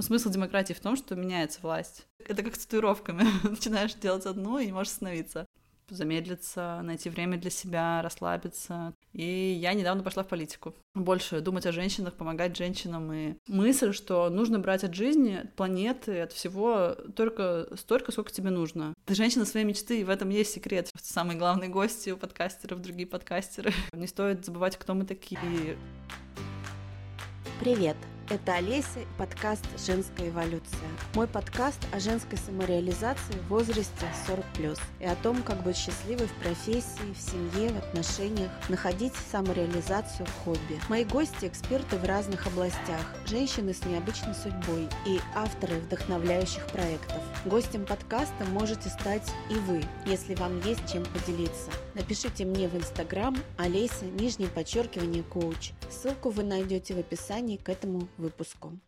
Смысл демократии в том, что меняется власть. Это как с татуировками. Начинаешь делать одну и не можешь остановиться замедлиться, найти время для себя, расслабиться. И я недавно пошла в политику. Больше думать о женщинах, помогать женщинам. И мысль, что нужно брать от жизни, от планеты, от всего только столько, сколько тебе нужно. Ты женщина своей мечты, и в этом есть секрет. Самые главные гости у подкастеров, другие подкастеры. Не стоит забывать, кто мы такие. Привет! Это Олеся и подкаст «Женская эволюция». Мой подкаст о женской самореализации в возрасте 40+, и о том, как быть счастливой в профессии, в семье, в отношениях, находить самореализацию в хобби. Мои гости – эксперты в разных областях, женщины с необычной судьбой и авторы вдохновляющих проектов. Гостем подкаста можете стать и вы, если вам есть чем поделиться. Напишите мне в Инстаграм Олеся, нижнее подчеркивание, коуч. Ссылку вы найдете в описании к этому выпуску.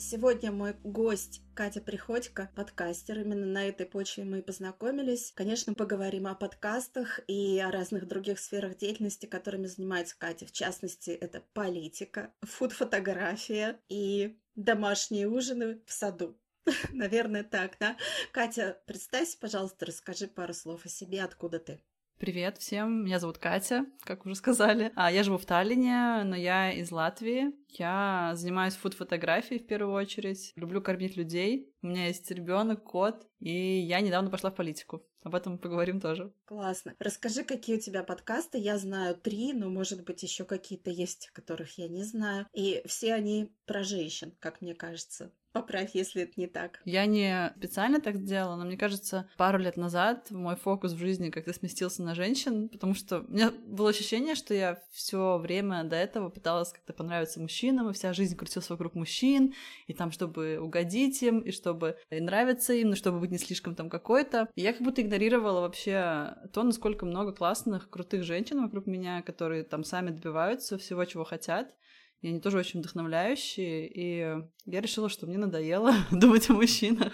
Сегодня мой гость Катя Приходько, подкастер. Именно на этой почве мы и познакомились. Конечно, поговорим о подкастах и о разных других сферах деятельности, которыми занимается Катя. В частности, это политика, фуд-фотография и домашние ужины в саду. Наверное, так, да? Катя, представься, пожалуйста, расскажи пару слов о себе, откуда ты. Привет всем, меня зовут Катя, как уже сказали. А, я живу в Таллине, но я из Латвии. Я занимаюсь фуд-фотографией в первую очередь. Люблю кормить людей. У меня есть ребенок, кот, и я недавно пошла в политику. Об этом поговорим тоже. Классно. Расскажи, какие у тебя подкасты. Я знаю три, но, может быть, еще какие-то есть, которых я не знаю. И все они про женщин, как мне кажется. Поправь, если это не так. Я не специально так сделала, но мне кажется, пару лет назад мой фокус в жизни как-то сместился на женщин, потому что у меня было ощущение, что я все время до этого пыталась как-то понравиться мужчинам, и вся жизнь крутилась вокруг мужчин, и там, чтобы угодить им, и чтобы нравиться им, но чтобы быть не слишком там какой-то. И я как будто игнорировала вообще то, насколько много классных, крутых женщин вокруг меня, которые там сами добиваются всего, чего хотят и они тоже очень вдохновляющие, и я решила, что мне надоело думать о мужчинах,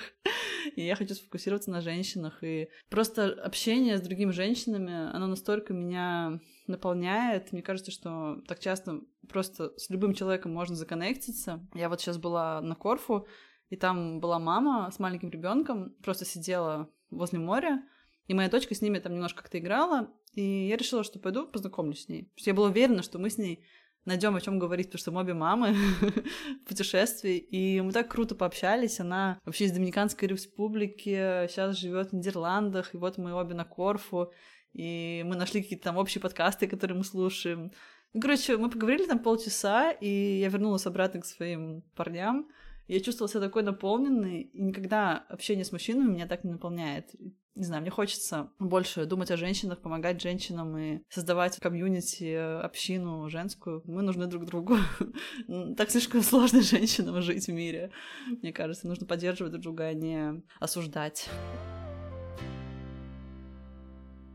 и я хочу сфокусироваться на женщинах, и просто общение с другими женщинами, оно настолько меня наполняет, мне кажется, что так часто просто с любым человеком можно законнектиться. Я вот сейчас была на Корфу, и там была мама с маленьким ребенком, просто сидела возле моря, и моя дочка с ними там немножко как-то играла, и я решила, что пойду познакомлюсь с ней. Я была уверена, что мы с ней найдем о чем говорить, потому что мы обе мамы в путешествии, и мы так круто пообщались. Она вообще из Доминиканской республики, сейчас живет в Нидерландах, и вот мы обе на Корфу, и мы нашли какие-то там общие подкасты, которые мы слушаем. Короче, мы поговорили там полчаса, и я вернулась обратно к своим парням. Я чувствовала себя такой наполненной, и никогда общение с мужчинами меня так не наполняет не знаю, мне хочется больше думать о женщинах, помогать женщинам и создавать комьюнити, общину женскую. Мы нужны друг другу. Так слишком сложно женщинам жить в мире. Мне кажется, нужно поддерживать друг друга, а не осуждать.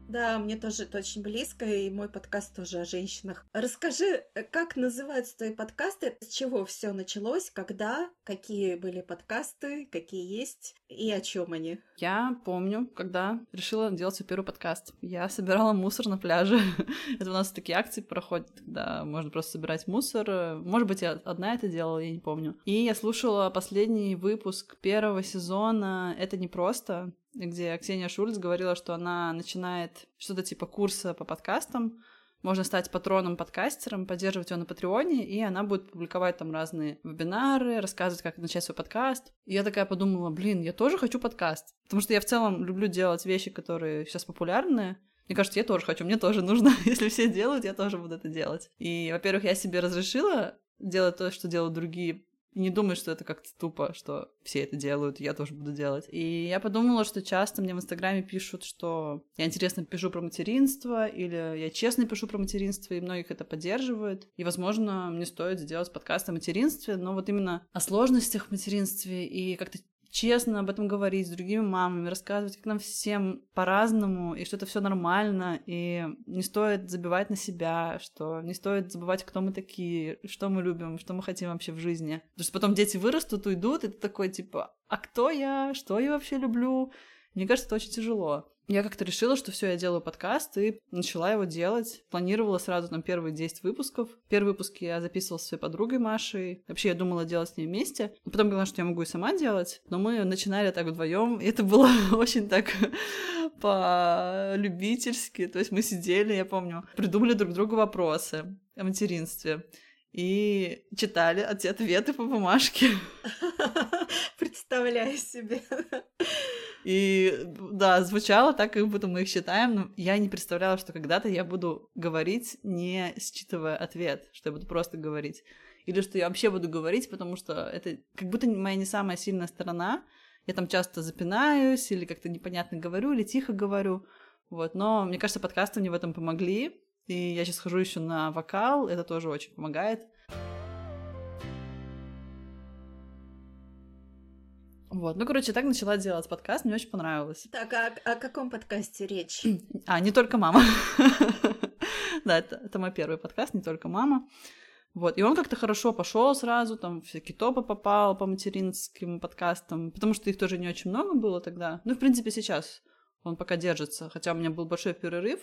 Да, мне тоже это очень близко, и мой подкаст тоже о женщинах. Расскажи, э, как называются твои подкасты, с чего все началось, когда, какие были подкасты, какие есть и о чем они? Я помню, когда решила делать свой первый подкаст. Я собирала мусор на пляже. это у нас такие акции проходят, когда можно просто собирать мусор. Может быть, я одна это делала, я не помню. И я слушала последний выпуск первого сезона «Это не просто», где Ксения Шульц говорила, что она начинает что-то типа курса по подкастам, можно стать патроном-подкастером, поддерживать его на Патреоне, и она будет публиковать там разные вебинары, рассказывать, как начать свой подкаст. И я такая подумала, блин, я тоже хочу подкаст. Потому что я в целом люблю делать вещи, которые сейчас популярны. Мне кажется, я тоже хочу, мне тоже нужно. Если все делают, я тоже буду это делать. И, во-первых, я себе разрешила делать то, что делают другие и не думай, что это как-то тупо, что все это делают, я тоже буду делать. И я подумала, что часто мне в Инстаграме пишут, что я интересно пишу про материнство, или я честно пишу про материнство, и многих это поддерживают. И, возможно, мне стоит сделать подкаст о материнстве, но вот именно о сложностях в материнстве и как-то честно об этом говорить с другими мамами, рассказывать, как нам всем по-разному, и что это все нормально, и не стоит забивать на себя, что не стоит забывать, кто мы такие, что мы любим, что мы хотим вообще в жизни. Потому что потом дети вырастут, уйдут, и ты такой, типа, а кто я, что я вообще люблю? Мне кажется, это очень тяжело. Я как-то решила, что все, я делаю подкаст, и начала его делать. Планировала сразу там первые 10 выпусков. Первый выпуск я записывала с своей подругой Машей. Вообще, я думала делать с ней вместе. Потом поняла, что я могу и сама делать. Но мы начинали так вдвоем, и это было очень так по-любительски. То есть мы сидели, я помню, придумали друг другу вопросы о материнстве и читали ответы по бумажке. Представляю себе. И да, звучало так, как будто мы их читаем, но я не представляла, что когда-то я буду говорить, не считывая ответ, что я буду просто говорить. Или что я вообще буду говорить, потому что это как будто моя не самая сильная сторона. Я там часто запинаюсь, или как-то непонятно говорю, или тихо говорю. Вот. Но мне кажется, подкасты мне в этом помогли. И я сейчас хожу еще на вокал, это тоже очень помогает. Вот, ну, короче, так начала делать подкаст, мне очень понравилось. Так, а о каком подкасте речь? А, не только мама. Да, это, это мой первый подкаст, не только мама. Вот, и он как-то хорошо пошел сразу, там всякие топы попал по материнским подкастам, потому что их тоже не очень много было тогда. Ну, в принципе, сейчас он пока держится, хотя у меня был большой перерыв,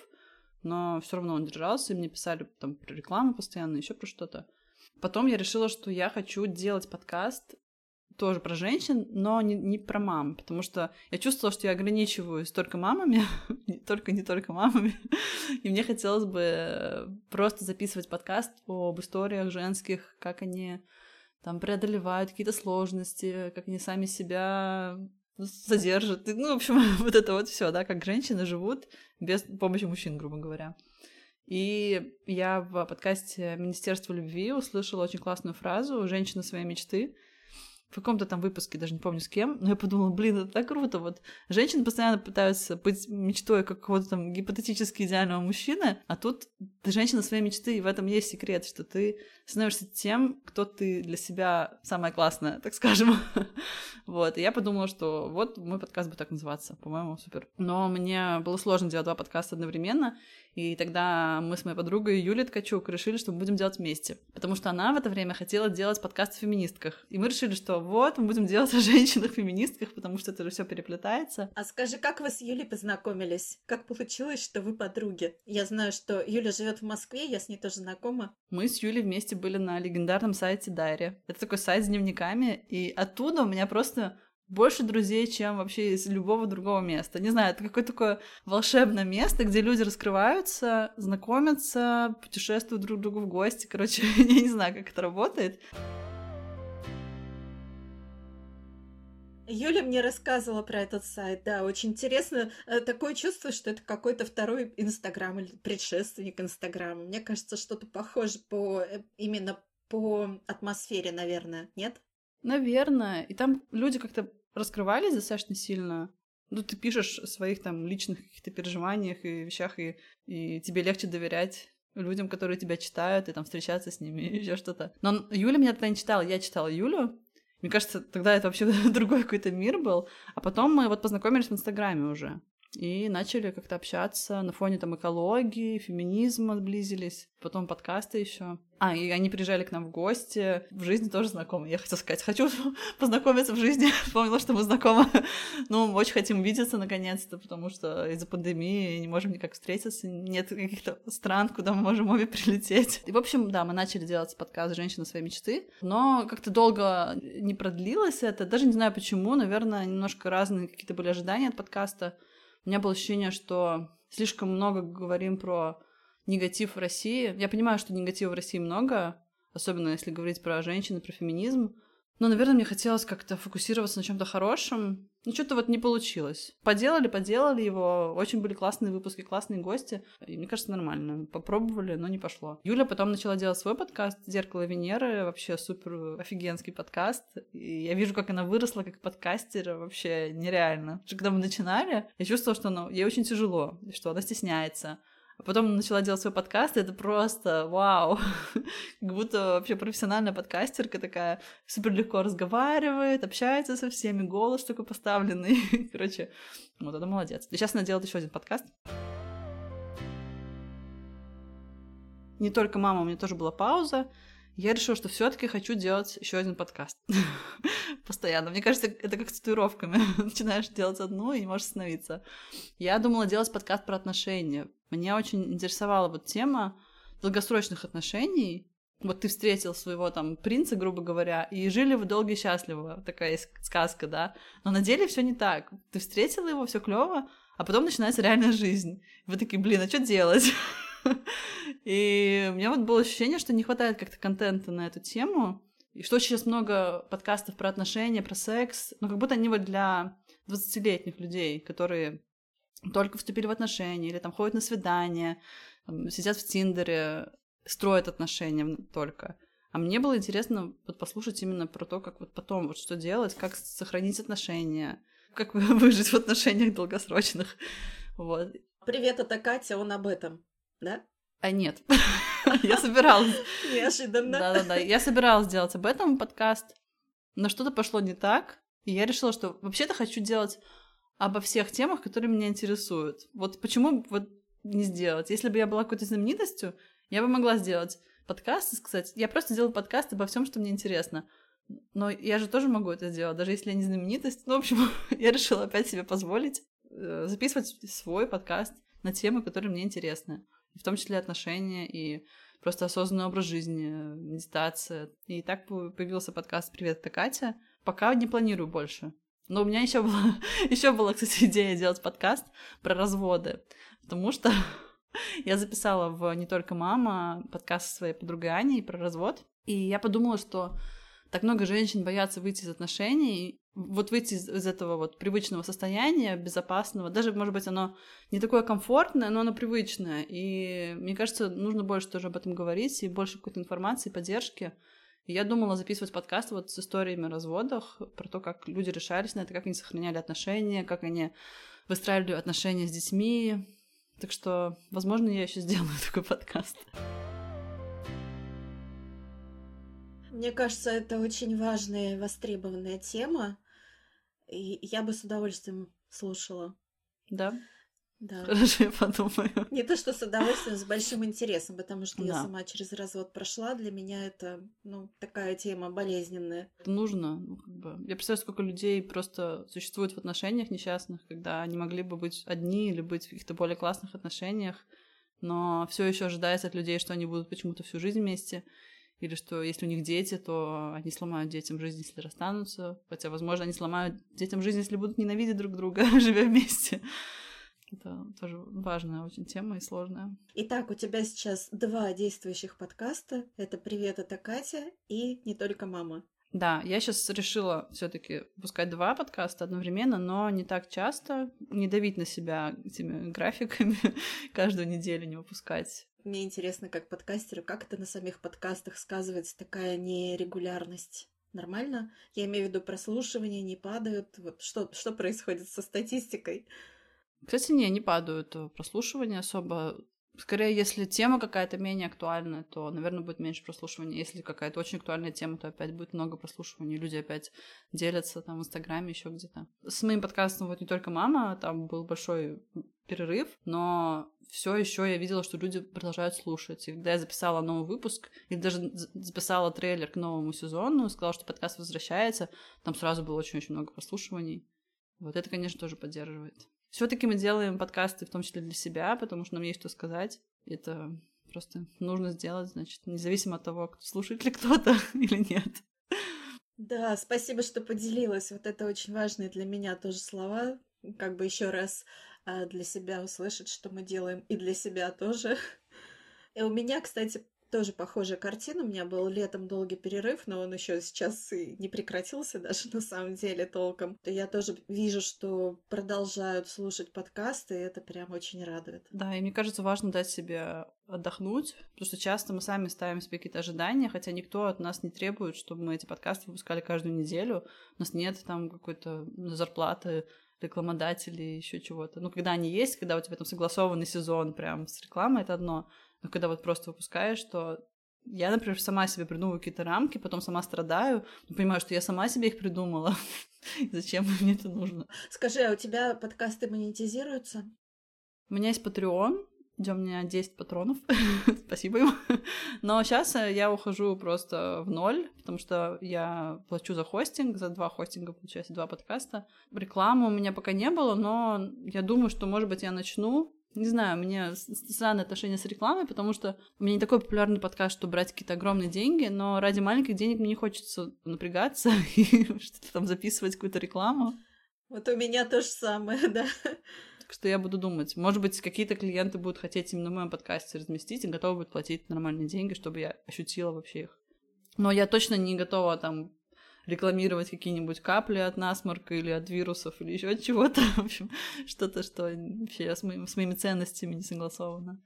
но все равно он держался, и мне писали там про рекламу постоянно, еще про что-то. Потом я решила, что я хочу делать подкаст тоже про женщин, но не, не про мам, потому что я чувствовала, что я ограничиваюсь только мамами, только не только мамами, и мне хотелось бы просто записывать подкаст об историях женских, как они там преодолевают какие-то сложности, как они сами себя содержат, ну, в общем, вот это вот все, да, как женщины живут без помощи мужчин, грубо говоря. И я в подкасте Министерства любви услышала очень классную фразу «Женщина своей мечты», каком-то там выпуске, даже не помню с кем, но я подумала, блин, это так круто, вот женщины постоянно пытаются быть мечтой какого-то там гипотетически идеального мужчины, а тут ты женщина своей мечты, и в этом есть секрет, что ты становишься тем, кто ты для себя самая классная, так скажем. вот, и я подумала, что вот мой подкаст будет так называться, по-моему, супер. Но мне было сложно делать два подкаста одновременно, и тогда мы с моей подругой Юлией Ткачук решили, что мы будем делать вместе. Потому что она в это время хотела делать подкаст о феминистках. И мы решили, что вот, мы будем делать о женщинах-феминистках, потому что это же все переплетается. А скажи, как вы с Юлей познакомились? Как получилось, что вы подруги? Я знаю, что Юля живет в Москве, я с ней тоже знакома. Мы с Юлей вместе были на легендарном сайте Дайри. Это такой сайт с дневниками, и оттуда у меня просто больше друзей, чем вообще из любого другого места. Не знаю, это какое-то такое волшебное место, где люди раскрываются, знакомятся, путешествуют друг к другу в гости. Короче, я не знаю, как это работает. Юля мне рассказывала про этот сайт, да, очень интересно. Э, такое чувство, что это какой-то второй Инстаграм или предшественник Инстаграма. Мне кажется, что-то похоже по э, именно по атмосфере, наверное, нет? Наверное. И там люди как-то раскрывались достаточно сильно. Ну, ты пишешь о своих там личных каких-то переживаниях и вещах, и, и тебе легче доверять людям, которые тебя читают, и там встречаться с ними, и еще что-то. Но Юля меня тогда не читала, я читала Юлю. Мне кажется, тогда это вообще другой какой-то мир был. А потом мы вот познакомились в Инстаграме уже и начали как-то общаться на фоне там экологии, феминизма сблизились, потом подкасты еще. А, и они приезжали к нам в гости, в жизни тоже знакомы. Я хотела сказать, хочу познакомиться в жизни, вспомнила, что мы знакомы. ну, очень хотим видеться наконец-то, потому что из-за пандемии не можем никак встретиться, нет каких-то стран, куда мы можем обе прилететь. И, в общем, да, мы начали делать подкаст «Женщина своей мечты», но как-то долго не продлилось это, даже не знаю почему, наверное, немножко разные какие-то были ожидания от подкаста. У меня было ощущение, что слишком много говорим про негатив в России. Я понимаю, что негатива в России много, особенно если говорить про женщин и про феминизм. Но, наверное, мне хотелось как-то фокусироваться на чем-то хорошем. Ну, что-то вот не получилось. Поделали, поделали его. Очень были классные выпуски, классные гости. И мне кажется, нормально. Попробовали, но не пошло. Юля потом начала делать свой подкаст «Зеркало Венеры». Вообще супер офигенский подкаст. И я вижу, как она выросла как подкастер. Вообще нереально. Когда мы начинали, я чувствовала, что ну, ей очень тяжело, что она стесняется. А потом начала делать свой подкаст, и это просто вау! как будто вообще профессиональная подкастерка такая, супер легко разговаривает, общается со всеми, голос такой поставленный. Короче, вот это молодец. И сейчас она делает еще один подкаст. Не только мама, у меня тоже была пауза. Я решила, что все-таки хочу делать еще один подкаст. постоянно. Мне кажется, это как с татуировками. Начинаешь делать одну и не можешь остановиться. Я думала делать подкаст про отношения. Меня очень интересовала вот тема долгосрочных отношений. Вот ты встретил своего там принца, грубо говоря, и жили вы долго и счастливо. Такая есть сказка, да? Но на деле все не так. Ты встретила его, все клево, а потом начинается реальная жизнь. Вы такие, блин, а что делать? И у меня вот было ощущение, что не хватает как-то контента на эту тему, и что сейчас много подкастов про отношения, про секс, но как будто они вот для 20-летних людей, которые только вступили в отношения, или там ходят на свидания, там, сидят в Тиндере, строят отношения только. А мне было интересно вот послушать именно про то, как вот потом, вот что делать, как сохранить отношения, как выжить в отношениях долгосрочных. Вот. Привет, это Катя, он об этом, да? А нет, я собиралась. Неожиданно. Да-да-да, я собиралась сделать об этом подкаст, но что-то пошло не так, и я решила, что вообще-то хочу делать обо всех темах, которые меня интересуют. Вот почему вот не сделать? Если бы я была какой-то знаменитостью, я бы могла сделать подкаст и сказать, я просто делаю подкаст обо всем, что мне интересно. Но я же тоже могу это сделать, даже если я не знаменитость. Ну, в общем, я решила опять себе позволить э, записывать свой подкаст на темы, которые мне интересны в том числе отношения и просто осознанный образ жизни, медитация. И так появился подкаст «Привет, это Катя». Пока не планирую больше. Но у меня еще была, еще была, кстати, идея делать подкаст про разводы, потому что я записала в «Не только мама» подкаст со своей подругой Аней про развод, и я подумала, что так много женщин боятся выйти из отношений, вот выйти из, из этого вот привычного состояния, безопасного, даже, может быть, оно не такое комфортное, но оно привычное, и мне кажется, нужно больше тоже об этом говорить, и больше какой-то информации, поддержки. И я думала записывать подкаст вот с историями о разводах, про то, как люди решались на это, как они сохраняли отношения, как они выстраивали отношения с детьми. Так что, возможно, я еще сделаю такой подкаст. Мне кажется, это очень важная и востребованная тема, и я бы с удовольствием слушала. Да? Да. Хорошо, я подумаю. Не то, что с удовольствием, с большим интересом, потому что да. я сама через развод прошла. Для меня это, ну, такая тема болезненная. Это нужно. Ну, как бы. Я представляю, сколько людей просто существует в отношениях несчастных, когда они могли бы быть одни или быть в каких-то более классных отношениях, но все еще ожидается от людей, что они будут почему-то всю жизнь вместе или что если у них дети, то они сломают детям жизнь, если расстанутся. Хотя, возможно, они сломают детям жизнь, если будут ненавидеть друг друга, живя вместе. Это тоже важная очень тема и сложная. Итак, у тебя сейчас два действующих подкаста. Это «Привет, это Катя» и «Не только мама». Да, я сейчас решила все-таки выпускать два подкаста одновременно, но не так часто, не давить на себя этими графиками, каждую неделю не выпускать мне интересно, как подкастеру, как это на самих подкастах сказывается такая нерегулярность? Нормально? Я имею в виду прослушивания не падают. Вот что, что происходит со статистикой? Кстати, не, не падают прослушивания особо. Скорее, если тема какая-то менее актуальная, то, наверное, будет меньше прослушивания. Если какая-то очень актуальная тема, то опять будет много прослушиваний. Люди опять делятся там в Инстаграме, еще где-то. С моим подкастом вот не только мама, там был большой перерыв, но все еще я видела, что люди продолжают слушать. И когда я записала новый выпуск, и даже записала трейлер к новому сезону, сказала, что подкаст возвращается, там сразу было очень-очень много прослушиваний. Вот это, конечно, тоже поддерживает. Все-таки мы делаем подкасты, в том числе для себя, потому что нам есть что сказать. Это просто нужно сделать, значит, независимо от того, слушает ли кто-то или нет. Да, спасибо, что поделилась. Вот это очень важные для меня тоже слова. Как бы еще раз а, для себя услышать, что мы делаем, и для себя тоже. И у меня, кстати, тоже похожая картина. У меня был летом долгий перерыв, но он еще сейчас и не прекратился даже на самом деле толком. То я тоже вижу, что продолжают слушать подкасты, и это прям очень радует. Да, и мне кажется, важно дать себе отдохнуть, потому что часто мы сами ставим себе какие-то ожидания, хотя никто от нас не требует, чтобы мы эти подкасты выпускали каждую неделю. У нас нет там какой-то зарплаты рекламодателей, еще чего-то. Ну, когда они есть, когда у тебя там согласованный сезон прям с рекламой, это одно. Но когда вот просто выпускаешь, то я, например, сама себе придумываю какие-то рамки, потом сама страдаю, но понимаю, что я сама себе их придумала. Зачем мне это нужно? Скажи, а у тебя подкасты монетизируются? У меня есть Patreon, где у меня 10 патронов. Спасибо им. Но сейчас я ухожу просто в ноль, потому что я плачу за хостинг, за два хостинга, получается, два подкаста. Рекламы у меня пока не было, но я думаю, что, может быть, я начну. Не знаю, у меня странное отношение с рекламой, потому что у меня не такой популярный подкаст, чтобы брать какие-то огромные деньги, но ради маленьких денег мне не хочется напрягаться и что-то там записывать, какую-то рекламу. Вот у меня то же самое, да. Так что я буду думать. Может быть, какие-то клиенты будут хотеть именно в моем подкасте разместить и готовы будут платить нормальные деньги, чтобы я ощутила вообще их. Но я точно не готова там рекламировать какие-нибудь капли от насморка или от вирусов или еще от чего-то. В общем, что-то, что вообще с, моим, с моими ценностями не согласовано.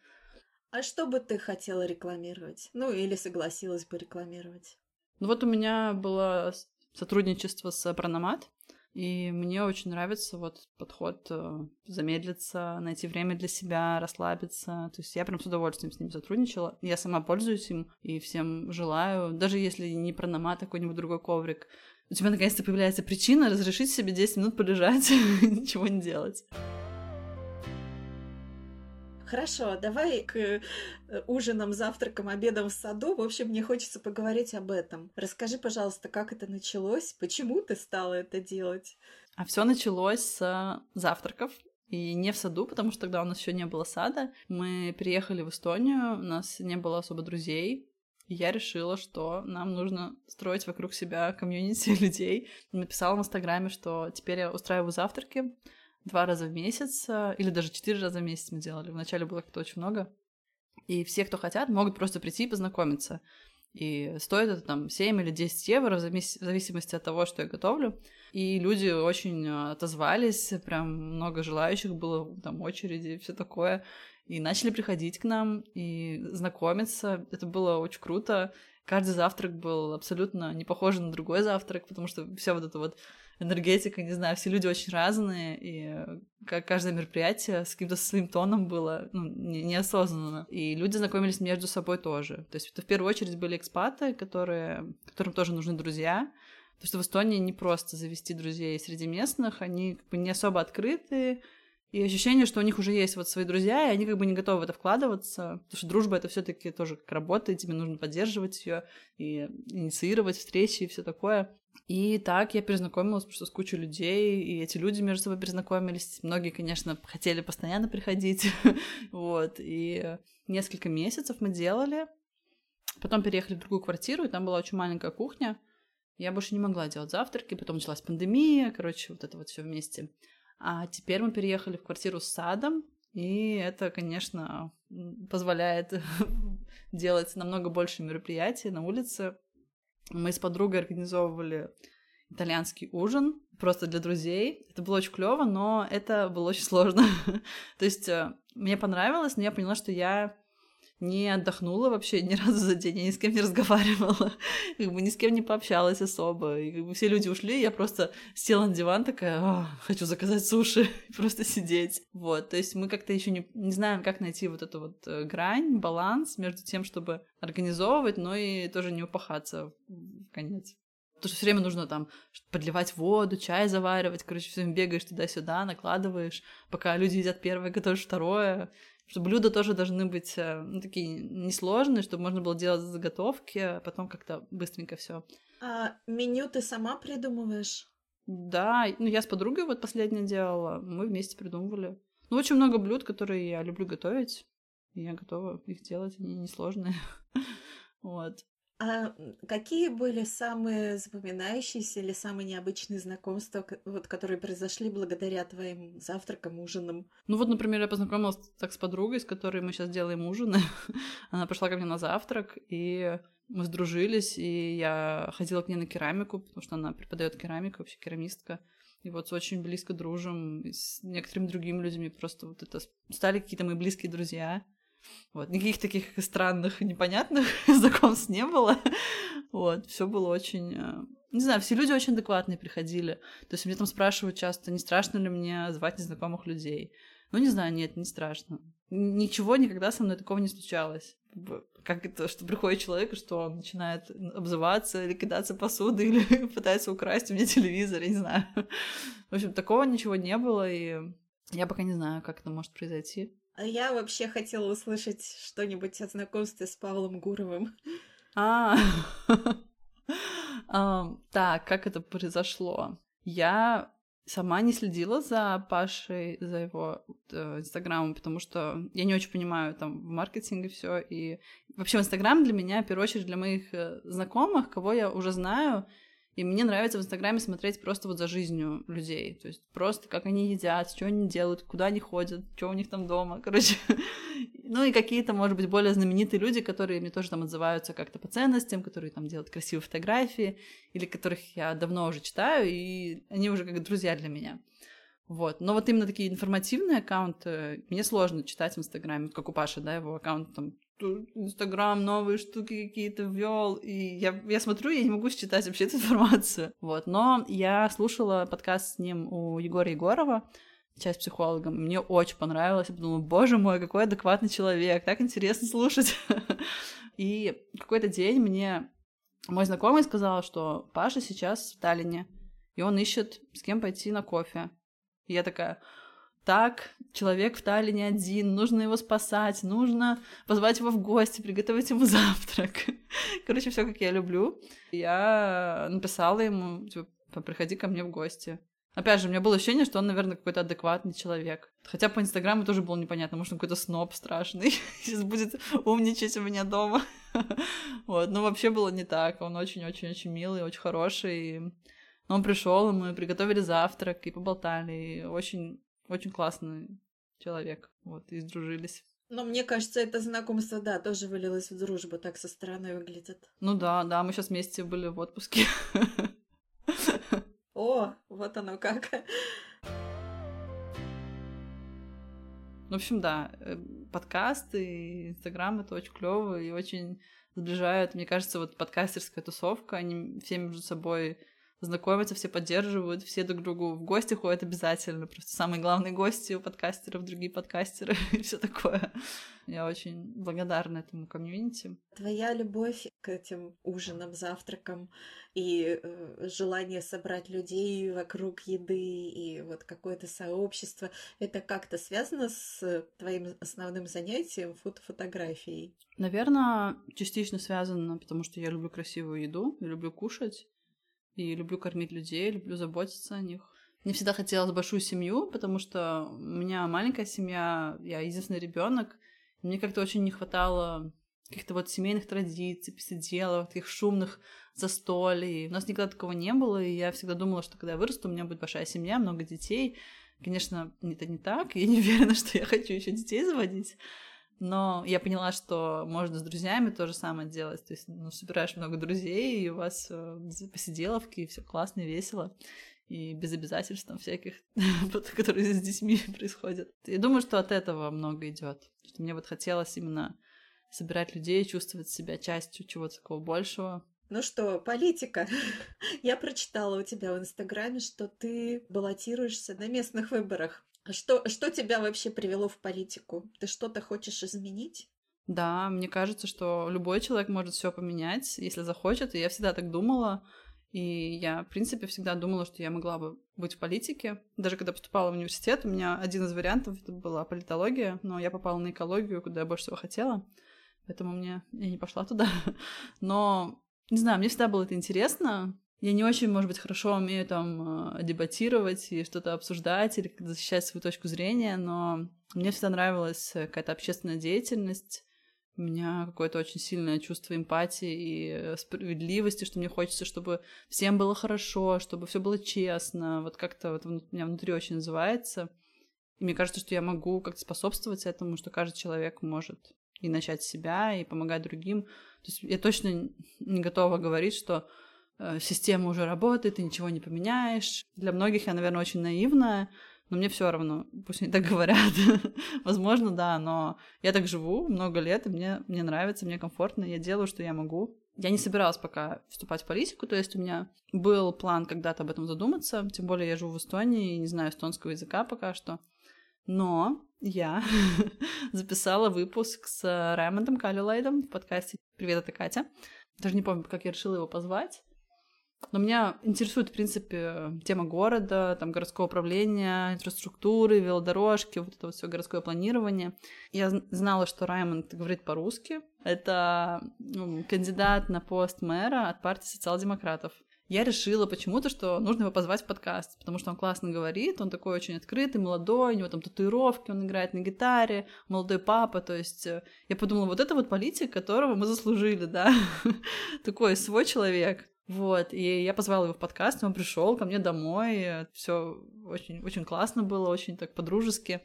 А что бы ты хотела рекламировать? Ну, или согласилась бы рекламировать? Ну вот у меня было сотрудничество с Прономат. И мне очень нравится вот подход э, замедлиться, найти время для себя, расслабиться. То есть я прям с удовольствием с ним сотрудничала. Я сама пользуюсь им и всем желаю. Даже если не про пронома, какой-нибудь другой коврик. У тебя наконец-то появляется причина разрешить себе 10 минут полежать, ничего не делать. Хорошо, давай к э, ужинам, завтракам, обедам в саду. В общем, мне хочется поговорить об этом. Расскажи, пожалуйста, как это началось, почему ты стала это делать? А все началось с завтраков. И не в саду, потому что тогда у нас еще не было сада. Мы приехали в Эстонию, у нас не было особо друзей. Я решила, что нам нужно строить вокруг себя комьюнити людей. Написала в Инстаграме, что теперь я устраиваю завтраки два раза в месяц, э, или даже четыре раза в месяц мы делали. Вначале было как-то очень много. И все, кто хотят, могут просто прийти и познакомиться. И стоит это там 7 или 10 евро, в зависимости от того, что я готовлю. И люди очень э, отозвались, прям много желающих было, там очереди все такое. И начали приходить к нам и знакомиться. Это было очень круто. Каждый завтрак был абсолютно не похож на другой завтрак, потому что все вот это вот энергетика, не знаю, все люди очень разные, и как каждое мероприятие с каким-то своим тоном было ну, не, неосознанно. И люди знакомились между собой тоже. То есть это в первую очередь были экспаты, которые, которым тоже нужны друзья, Потому что в Эстонии не просто завести друзей среди местных, они как бы не особо открытые, и ощущение, что у них уже есть вот свои друзья, и они как бы не готовы в это вкладываться, потому что дружба это все-таки тоже как работа, и тебе нужно поддерживать ее и инициировать встречи и все такое. И так я перезнакомилась просто с кучей людей, и эти люди между собой перезнакомились. Многие, конечно, хотели постоянно приходить, вот. И несколько месяцев мы делали. Потом переехали в другую квартиру, и там была очень маленькая кухня. Я больше не могла делать завтраки, потом началась пандемия, короче, вот это вот все вместе. А теперь мы переехали в квартиру с садом, и это, конечно, позволяет делать намного больше мероприятий на улице. Мы с подругой организовывали итальянский ужин просто для друзей. Это было очень клево, но это было очень сложно. То есть э, мне понравилось, но я поняла, что я не отдохнула вообще ни разу за день, я ни с кем не разговаривала, как бы ни с кем не пообщалась особо. И как бы все люди ушли, я просто села на диван такая, хочу заказать суши просто сидеть. Вот, то есть мы как-то еще не, не знаем, как найти вот эту вот э, грань, баланс между тем, чтобы организовывать, но и тоже не упахаться в конец. Потому что все время нужно там подливать воду, чай заваривать, короче, все время бегаешь туда-сюда, накладываешь, пока люди едят первое, готовишь второе что блюда тоже должны быть э, ну, такие несложные, чтобы можно было делать заготовки, а потом как-то быстренько все. А меню ты сама придумываешь? Да, ну я с подругой вот последнее делала, мы вместе придумывали. Ну, очень много блюд, которые я люблю готовить, и я готова их делать, они несложные. вот. А какие были самые запоминающиеся или самые необычные знакомства, вот, которые произошли благодаря твоим завтракам, ужинам? Ну вот, например, я познакомилась так с подругой, с которой мы сейчас делаем ужины. Она пришла ко мне на завтрак, и мы сдружились, и я ходила к ней на керамику, потому что она преподает керамику, вообще керамистка. И вот очень близко дружим с некоторыми другими людьми. Просто вот это стали какие-то мои близкие друзья. Вот, никаких таких странных, непонятных знакомств не было. Вот, все было очень... Э, не знаю, все люди очень адекватные приходили. То есть меня там спрашивают часто, не страшно ли мне звать незнакомых людей. Ну, не знаю, нет, не страшно. Ничего никогда со мной такого не случалось. Как это, что приходит человек, что он начинает обзываться или кидаться посудой, или пытается украсть у меня телевизор, я не знаю. В общем, такого ничего не было, и я пока не знаю, как это может произойти. А я вообще хотела услышать что-нибудь о знакомстве с Павлом Гуровым. А, так, как это произошло? Я сама не следила за Пашей, за его э, инстаграмом, потому что я не очень понимаю там в маркетинге все и вообще инстаграм для меня, в первую очередь, для моих э, знакомых, кого я уже знаю, и мне нравится в Инстаграме смотреть просто вот за жизнью людей. То есть просто как они едят, что они делают, куда они ходят, что у них там дома. Короче, ну и какие-то, может быть, более знаменитые люди, которые мне тоже там отзываются как-то по ценностям, которые там делают красивые фотографии, или которых я давно уже читаю, и они уже как друзья для меня. Вот. Но вот именно такие информативные аккаунты мне сложно читать в Инстаграме, как у Паши, да, его аккаунт там Инстаграм новые штуки какие-то ввел, и я, я смотрю, я не могу считать вообще эту информацию. Вот, но я слушала подкаст с ним у Егора Егорова, часть психологом, мне очень понравилось. Я подумала, боже мой, какой адекватный человек, так интересно слушать. И какой-то день мне мой знакомый сказал, что Паша сейчас в Таллине, и он ищет, с кем пойти на кофе. И я такая, так, человек в Таллине один, нужно его спасать, нужно позвать его в гости, приготовить ему завтрак. Короче, все как я люблю. Я написала ему, типа, приходи ко мне в гости. Опять же, у меня было ощущение, что он, наверное, какой-то адекватный человек. Хотя по Инстаграму тоже было непонятно, может, он какой-то сноб страшный, сейчас будет умничать у меня дома. вот, но вообще было не так. Он очень-очень-очень милый, очень хороший. Он пришел, и мы приготовили завтрак и поболтали. И очень очень классный человек, вот, и сдружились. Но мне кажется, это знакомство, да, тоже вылилось в дружбу, так со стороны выглядит. Ну да, да, мы сейчас вместе были в отпуске. О, вот оно как. В общем, да, э, подкасты и Инстаграм это очень клево и очень сближают. Мне кажется, вот подкастерская тусовка, они все между собой знакомятся, все поддерживают, все друг к другу в гости ходят обязательно. Просто самые главные гости у подкастеров, другие подкастеры и все такое. Я очень благодарна этому комьюнити. Твоя любовь к этим ужинам, завтракам и э, желание собрать людей вокруг еды и вот какое-то сообщество, это как-то связано с твоим основным занятием фотофотографией? Наверное, частично связано, потому что я люблю красивую еду, я люблю кушать и люблю кормить людей, люблю заботиться о них. Мне всегда хотелось большую семью, потому что у меня маленькая семья, я единственный ребенок. Мне как-то очень не хватало каких-то вот семейных традиций, посиделок, таких шумных застолий. У нас никогда такого не было, и я всегда думала, что когда я вырасту, у меня будет большая семья, много детей. Конечно, это не так, я не уверена, что я хочу еще детей заводить. Но я поняла, что можно с друзьями то же самое делать. То есть, ну, собираешь много друзей, и у вас э, посиделовки, и все классно и весело. И без обязательств там всяких, которые с детьми происходят. Я думаю, что от этого много идет. Что мне вот хотелось именно собирать людей, чувствовать себя частью чего-то такого большего. Ну что, политика. Я прочитала у тебя в Инстаграме, что ты баллотируешься на местных выборах. Что, что тебя вообще привело в политику? Ты что-то хочешь изменить? Да, мне кажется, что любой человек может все поменять, если захочет, и я всегда так думала. И я, в принципе, всегда думала, что я могла бы быть в политике. Даже когда поступала в университет, у меня один из вариантов это была политология, но я попала на экологию, куда я больше всего хотела. Поэтому мне я не пошла туда. Но, не знаю, мне всегда было это интересно. Я не очень, может быть, хорошо умею там э, дебатировать и что-то обсуждать или защищать свою точку зрения, но мне всегда нравилась какая-то общественная деятельность, у меня какое-то очень сильное чувство эмпатии и справедливости, что мне хочется, чтобы всем было хорошо, чтобы все было честно. Вот как-то вот у меня внутри очень называется. И мне кажется, что я могу как-то способствовать этому, что каждый человек может и начать себя, и помогать другим. То есть я точно не готова говорить, что система уже работает, ты ничего не поменяешь. Для многих я, наверное, очень наивная, но мне все равно, пусть они так говорят. Возможно, да, но я так живу много лет, и мне, мне нравится, мне комфортно, я делаю, что я могу. Я не собиралась пока вступать в политику, то есть у меня был план когда-то об этом задуматься, тем более я живу в Эстонии и не знаю эстонского языка пока что. Но я записала выпуск с Раймондом Калилайдом в подкасте «Привет, это Катя». Даже не помню, как я решила его позвать. Но меня интересует, в принципе, тема города, там, городского управления, инфраструктуры, велодорожки, вот это вот все городское планирование. Я знала, что Раймонд говорит по-русски. Это ну, кандидат на пост мэра от партии социал-демократов я решила почему-то, что нужно его позвать в подкаст, потому что он классно говорит, он такой очень открытый, молодой, у него там татуировки, он играет на гитаре, молодой папа, то есть э, я подумала, вот это вот политик, которого мы заслужили, да, такой свой человек. Вот, и я позвала его в подкаст, он пришел ко мне домой, все очень, очень классно было, очень так по-дружески.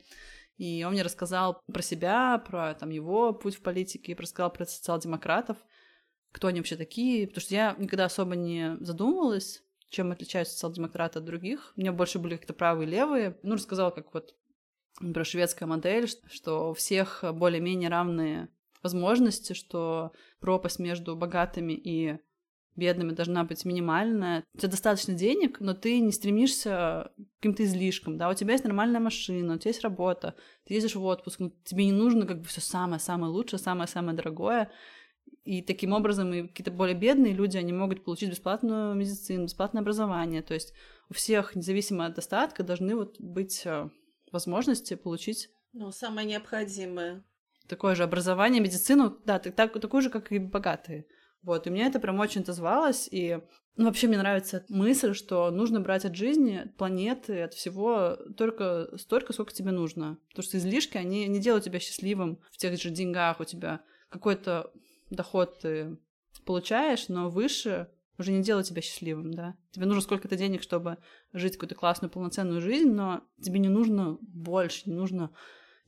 И он мне рассказал про себя, про там его путь в политике, рассказал про социал-демократов кто они вообще такие, потому что я никогда особо не задумывалась, чем отличаются социал-демократы от других. У меня больше были какие-то правые и левые. Ну, рассказала, как вот, например, шведская модель, что у всех более-менее равные возможности, что пропасть между богатыми и бедными должна быть минимальная. У тебя достаточно денег, но ты не стремишься к каким-то излишкам, да, у тебя есть нормальная машина, у тебя есть работа, ты ездишь в отпуск, но тебе не нужно как бы все самое-самое лучшее, самое-самое дорогое, и таким образом и какие-то более бедные люди, они могут получить бесплатную медицину, бесплатное образование. То есть у всех, независимо от достатка, должны вот быть э, возможности получить... Ну, самое необходимое. Такое же образование, медицину, да, так, так, такое же, как и богатые. Вот, и мне это прям очень отозвалось, и ну, вообще мне нравится мысль, что нужно брать от жизни, от планеты, от всего только столько, сколько тебе нужно. Потому что излишки, они не делают тебя счастливым в тех же деньгах, у тебя какой-то доход ты получаешь, но выше уже не делает тебя счастливым, да. Тебе нужно сколько-то денег, чтобы жить какую-то классную, полноценную жизнь, но тебе не нужно больше, не нужно,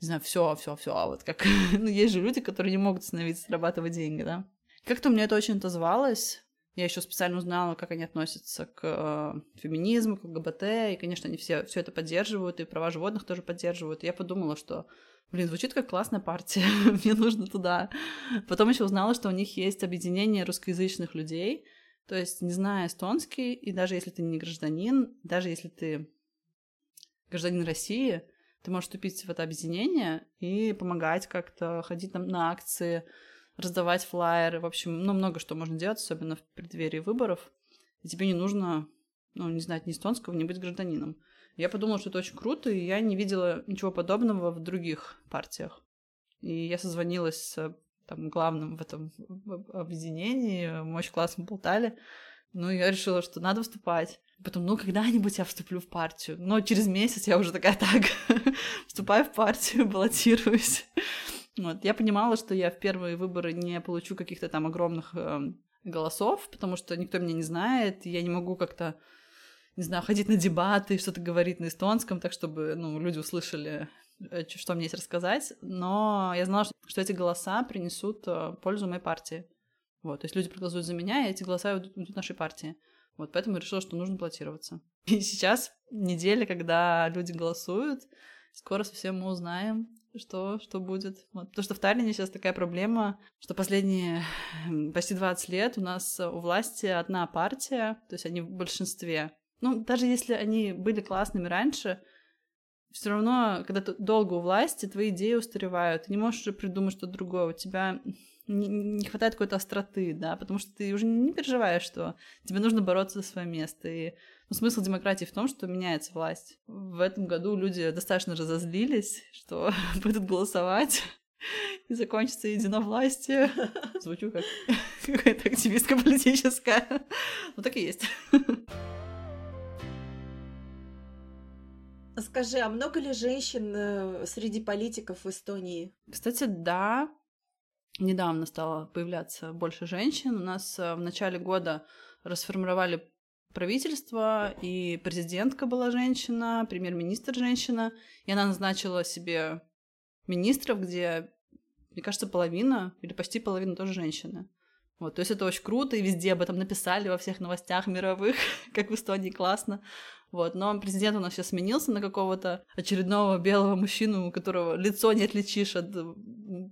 не знаю, все, все, все. А вот как, ну, есть же люди, которые не могут становиться, зарабатывать деньги, да. Как-то мне это очень отозвалось. Я еще специально узнала, как они относятся к э, феминизму, к ЛГБТ, и, конечно, они все, все это поддерживают, и права животных тоже поддерживают. И я подумала, что Блин, звучит как классная партия, мне нужно туда. Потом еще узнала, что у них есть объединение русскоязычных людей, то есть, не зная эстонский, и даже если ты не гражданин, даже если ты гражданин России, ты можешь вступить в это объединение и помогать как-то, ходить там на акции, раздавать флаеры, в общем, ну, много что можно делать, особенно в преддверии выборов, и тебе не нужно, ну, не знать ни эстонского, не быть гражданином. Я подумала, что это очень круто, и я не видела ничего подобного в других партиях. И я созвонилась с там, главным в этом объединении, мы очень классно болтали. Ну, я решила, что надо вступать. Потом, ну, когда-нибудь я вступлю в партию. Но через месяц я уже такая, так, вступаю в партию, баллотируюсь. Вот. Я понимала, что я в первые выборы не получу каких-то там огромных э, голосов, потому что никто меня не знает, и я не могу как-то не знаю, ходить на дебаты, что-то говорить на эстонском, так чтобы, ну, люди услышали, э, что мне есть рассказать. Но я знала, что эти голоса принесут э, пользу моей партии. Вот, то есть люди проголосуют за меня, и эти голоса идут нашей партии. Вот, поэтому я решила, что нужно платироваться. И сейчас неделя, когда люди голосуют, скоро совсем мы узнаем, что, что будет. Вот. Потому что в Таллине сейчас такая проблема, что последние почти 20 лет у нас у власти одна партия, то есть они в большинстве. Ну, даже если они были классными раньше, все равно, когда ты долго у власти, твои идеи устаревают. Ты не можешь уже придумать что-то другое. У тебя не, не хватает какой-то остроты, да, потому что ты уже не переживаешь, что тебе нужно бороться за свое место. И ну, смысл демократии в том, что меняется власть. В этом году люди достаточно разозлились, что будут голосовать и закончится единовластие. Звучу как какая-то активистка политическая. Ну, так и есть. Скажи, а много ли женщин э, среди политиков в Эстонии? Кстати, да. Недавно стало появляться больше женщин. У нас э, в начале года расформировали правительство, и президентка была женщина, премьер-министр женщина, и она назначила себе министров, где, мне кажется, половина или почти половина тоже женщины. Вот, то есть это очень круто, и везде об этом написали во всех новостях мировых, как в Эстонии классно. Вот, но президент у нас сейчас сменился на какого-то очередного белого мужчину, у которого лицо не отличишь от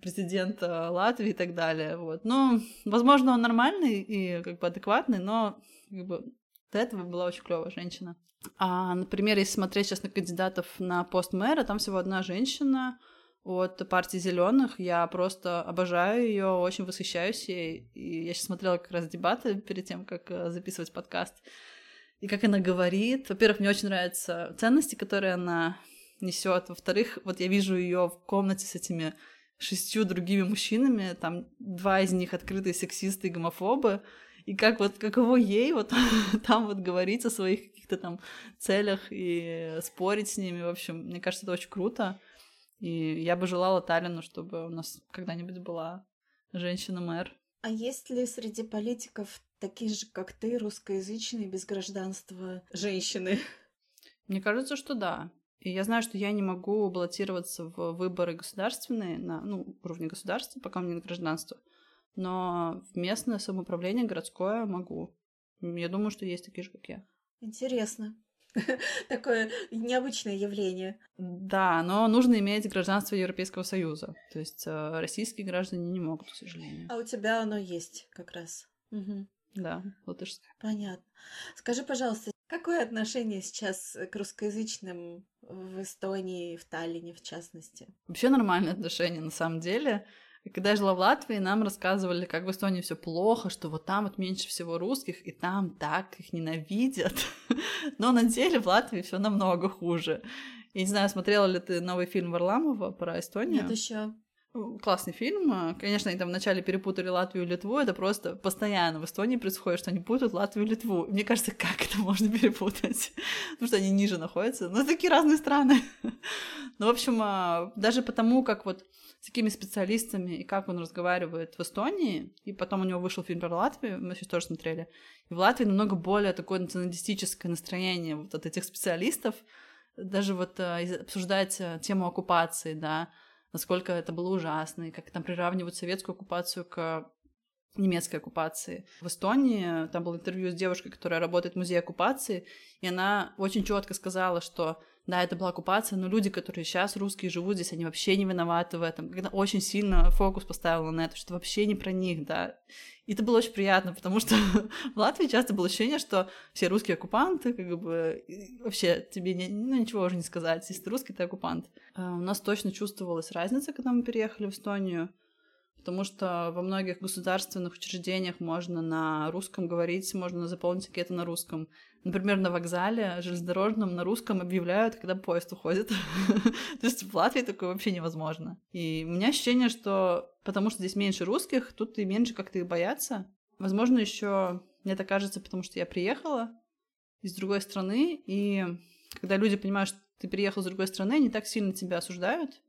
президента Латвии и так далее. Вот. Но, возможно, он нормальный и как бы адекватный, но как бы, до этого была очень клевая женщина. А, например, если смотреть сейчас на кандидатов на пост мэра, там всего одна женщина, от партии зеленых. Я просто обожаю ее, очень восхищаюсь ей. И я сейчас смотрела как раз дебаты перед тем, как э, записывать подкаст. И как она говорит. Во-первых, мне очень нравятся ценности, которые она несет. Во-вторых, вот я вижу ее в комнате с этими шестью другими мужчинами, там два из них открытые сексисты и гомофобы, и как вот каково ей вот там вот говорить о своих каких-то там целях и спорить с ними, в общем, мне кажется, это очень круто, и я бы желала Таллину, чтобы у нас когда-нибудь была женщина-мэр. А есть ли среди политиков такие же, как ты, русскоязычные, без гражданства женщины? Мне кажется, что да. И я знаю, что я не могу баллотироваться в выборы государственные на ну, уровне государства, пока у меня нет гражданства. Но в местное самоуправление городское могу. Я думаю, что есть такие же, как я. Интересно. Такое необычное явление. Да, но нужно иметь гражданство Европейского Союза. То есть э, российские граждане не могут, к сожалению. А у тебя оно есть как раз. Угу. Да, латышское. Понятно. Скажи, пожалуйста, какое отношение сейчас к русскоязычным в Эстонии, в Таллине в частности? Вообще нормальное отношение на самом деле. И когда я жила в Латвии, нам рассказывали, как в Эстонии все плохо, что вот там вот меньше всего русских, и там так их ненавидят. Но на деле в Латвии все намного хуже. Я не знаю, смотрела ли ты новый фильм Варламова про Эстонию? Нет еще. Классный фильм. Конечно, они там вначале перепутали Латвию и Литву. Это просто постоянно в Эстонии происходит, что они путают Латвию и Литву. Мне кажется, как это можно перепутать? Потому что они ниже находятся. Ну, такие разные страны. ну, в общем, а, даже потому, как вот с такими специалистами и как он разговаривает в Эстонии, и потом у него вышел фильм про Латвию, мы сейчас тоже смотрели, и в Латвии намного более такое националистическое настроение вот от этих специалистов, даже вот э, обсуждать тему оккупации, да, насколько это было ужасно, и как там приравнивают советскую оккупацию к немецкой оккупации. В Эстонии там было интервью с девушкой, которая работает в музее оккупации, и она очень четко сказала, что да, это была оккупация, но люди, которые сейчас русские живут здесь, они вообще не виноваты в этом. Когда очень сильно фокус поставила на это, что вообще не про них, да. И это было очень приятно, потому что в Латвии часто было ощущение, что все русские оккупанты, как бы, вообще тебе не, ну, ничего уже не сказать. Если ты русский, ты оккупант. А у нас точно чувствовалась разница, когда мы переехали в Эстонию потому что во многих государственных учреждениях можно на русском говорить, можно заполнить анкету на русском. Например, на вокзале железнодорожном на русском объявляют, когда поезд уходит. То есть в Латвии такое вообще невозможно. И у меня ощущение, что потому что здесь меньше русских, тут и меньше как-то их боятся. Возможно, еще мне так кажется, потому что я приехала из другой страны, и когда люди понимают, что ты приехал из другой страны, они так сильно тебя осуждают,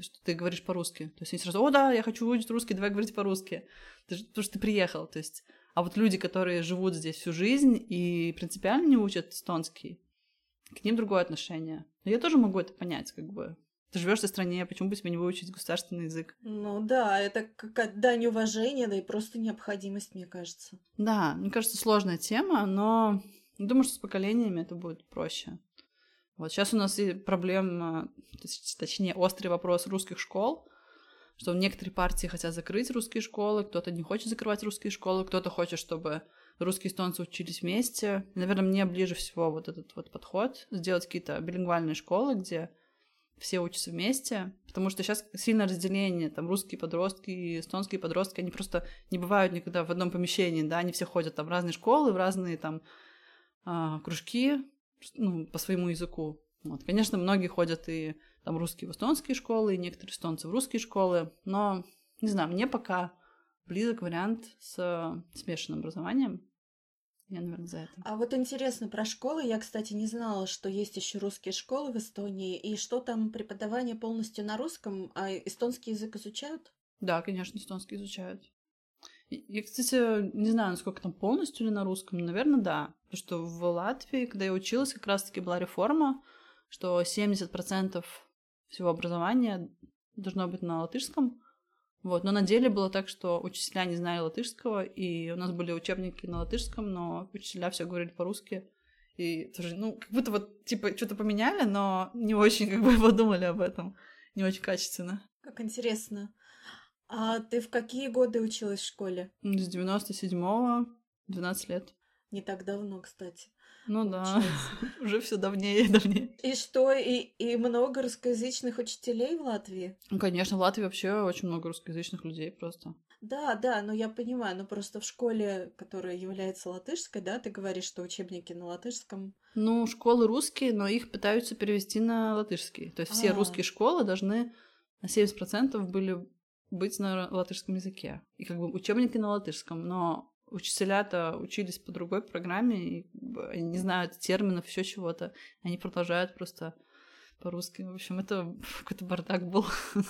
что ты говоришь по-русски. То есть они сразу, о, да, я хочу выучить русский, давай говорить по-русски. Потому что ты приехал. То есть, а вот люди, которые живут здесь всю жизнь и принципиально не учат эстонский, к ним другое отношение. Но я тоже могу это понять, как бы. Ты живешь в стране, почему бы тебе не выучить государственный язык? Ну да, это какая-то дань уважения, да и просто необходимость, мне кажется. Да, мне кажется, сложная тема, но думаю, что с поколениями это будет проще. Вот сейчас у нас и проблема, точнее, острый вопрос русских школ, что некоторые партии хотят закрыть русские школы, кто-то не хочет закрывать русские школы, кто-то хочет, чтобы русские и эстонцы учились вместе. Наверное, мне ближе всего вот этот вот подход, сделать какие-то билингвальные школы, где все учатся вместе, потому что сейчас сильное разделение, там русские подростки и эстонские подростки, они просто не бывают никогда в одном помещении, да, они все ходят там в разные школы, в разные там а, кружки, ну, по своему языку. Вот. Конечно, многие ходят и там русские в эстонские школы, и некоторые эстонцы в русские школы, но, не знаю, мне пока близок вариант с смешанным образованием. Я, наверное, за это. А вот интересно про школы. Я, кстати, не знала, что есть еще русские школы в Эстонии. И что там преподавание полностью на русском, а эстонский язык изучают? Да, конечно, эстонский изучают. Я, кстати, не знаю, насколько там полностью или на русском, наверное, да. Потому что в Латвии, когда я училась, как раз-таки была реформа, что 70% всего образования должно быть на латышском. Вот. Но на деле было так, что учителя не знали латышского, и у нас были учебники на латышском, но учителя все говорили по-русски. И тоже, ну, как будто вот, типа, что-то поменяли, но не очень, как бы, подумали об этом. Не очень качественно. Как интересно. А ты в какие годы училась в школе? С 97-го, 12 лет. Не так давно, кстати. Ну да, уже все давнее и давнее. И что, и, и много русскоязычных учителей в Латвии? Ну, конечно, в Латвии вообще очень много русскоязычных людей просто. Да, да, но я понимаю, но просто в школе, которая является латышской, да, ты говоришь, что учебники на латышском. Ну, школы русские, но их пытаются перевести на латышский. То есть все А-а-а. русские школы должны на 70% были быть на латышском языке. И как бы учебники на латышском, но учителя-то учились по другой программе, и они не знают терминов, еще чего-то. Они продолжают просто по-русски. В общем, это какой-то бардак был.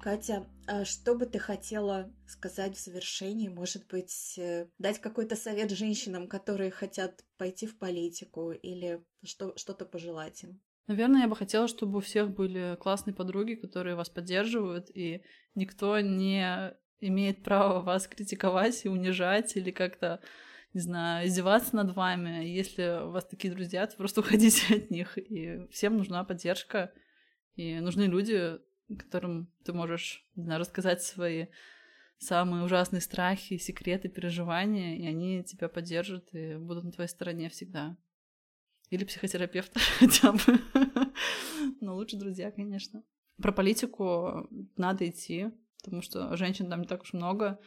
Катя, а что бы ты хотела сказать в завершении? Может быть, э, дать какой-то совет женщинам, которые хотят пойти в политику, или что, что-то пожелать им? Наверное, я бы хотела, чтобы у всех были классные подруги, которые вас поддерживают, и никто не имеет права вас критиковать и унижать или как-то, не знаю, издеваться над вами. Если у вас такие друзья, то просто уходите от них. И всем нужна поддержка, и нужны люди, которым ты можешь, не знаю, рассказать свои самые ужасные страхи, секреты, переживания, и они тебя поддержат и будут на твоей стороне всегда. Или психотерапевта хотя бы. Но лучше друзья, конечно. Про политику надо идти, потому что женщин там не так уж много.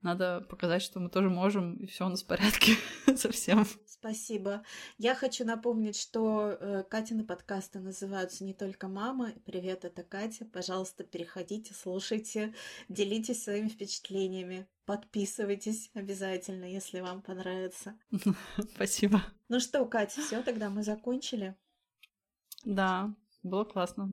Надо показать, что мы тоже можем, и все у нас в порядке совсем. Спасибо. Я хочу напомнить, что э, Катины подкасты называются не только «Мама». Привет, это Катя. Пожалуйста, переходите, слушайте, делитесь своими впечатлениями. Подписывайтесь обязательно, если вам понравится. Спасибо. Ну что, Катя, все, тогда мы закончили. Да, было классно.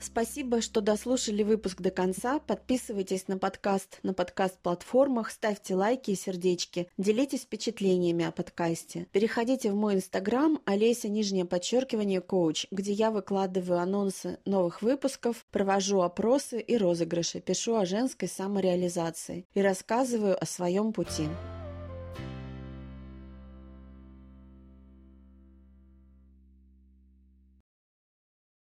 Спасибо, что дослушали выпуск до конца. Подписывайтесь на подкаст на подкаст-платформах, ставьте лайки и сердечки, делитесь впечатлениями о подкасте. Переходите в мой инстаграм Олеся, нижнее подчеркивание, коуч, где я выкладываю анонсы новых выпусков, провожу опросы и розыгрыши, пишу о женской самореализации и рассказываю о своем пути.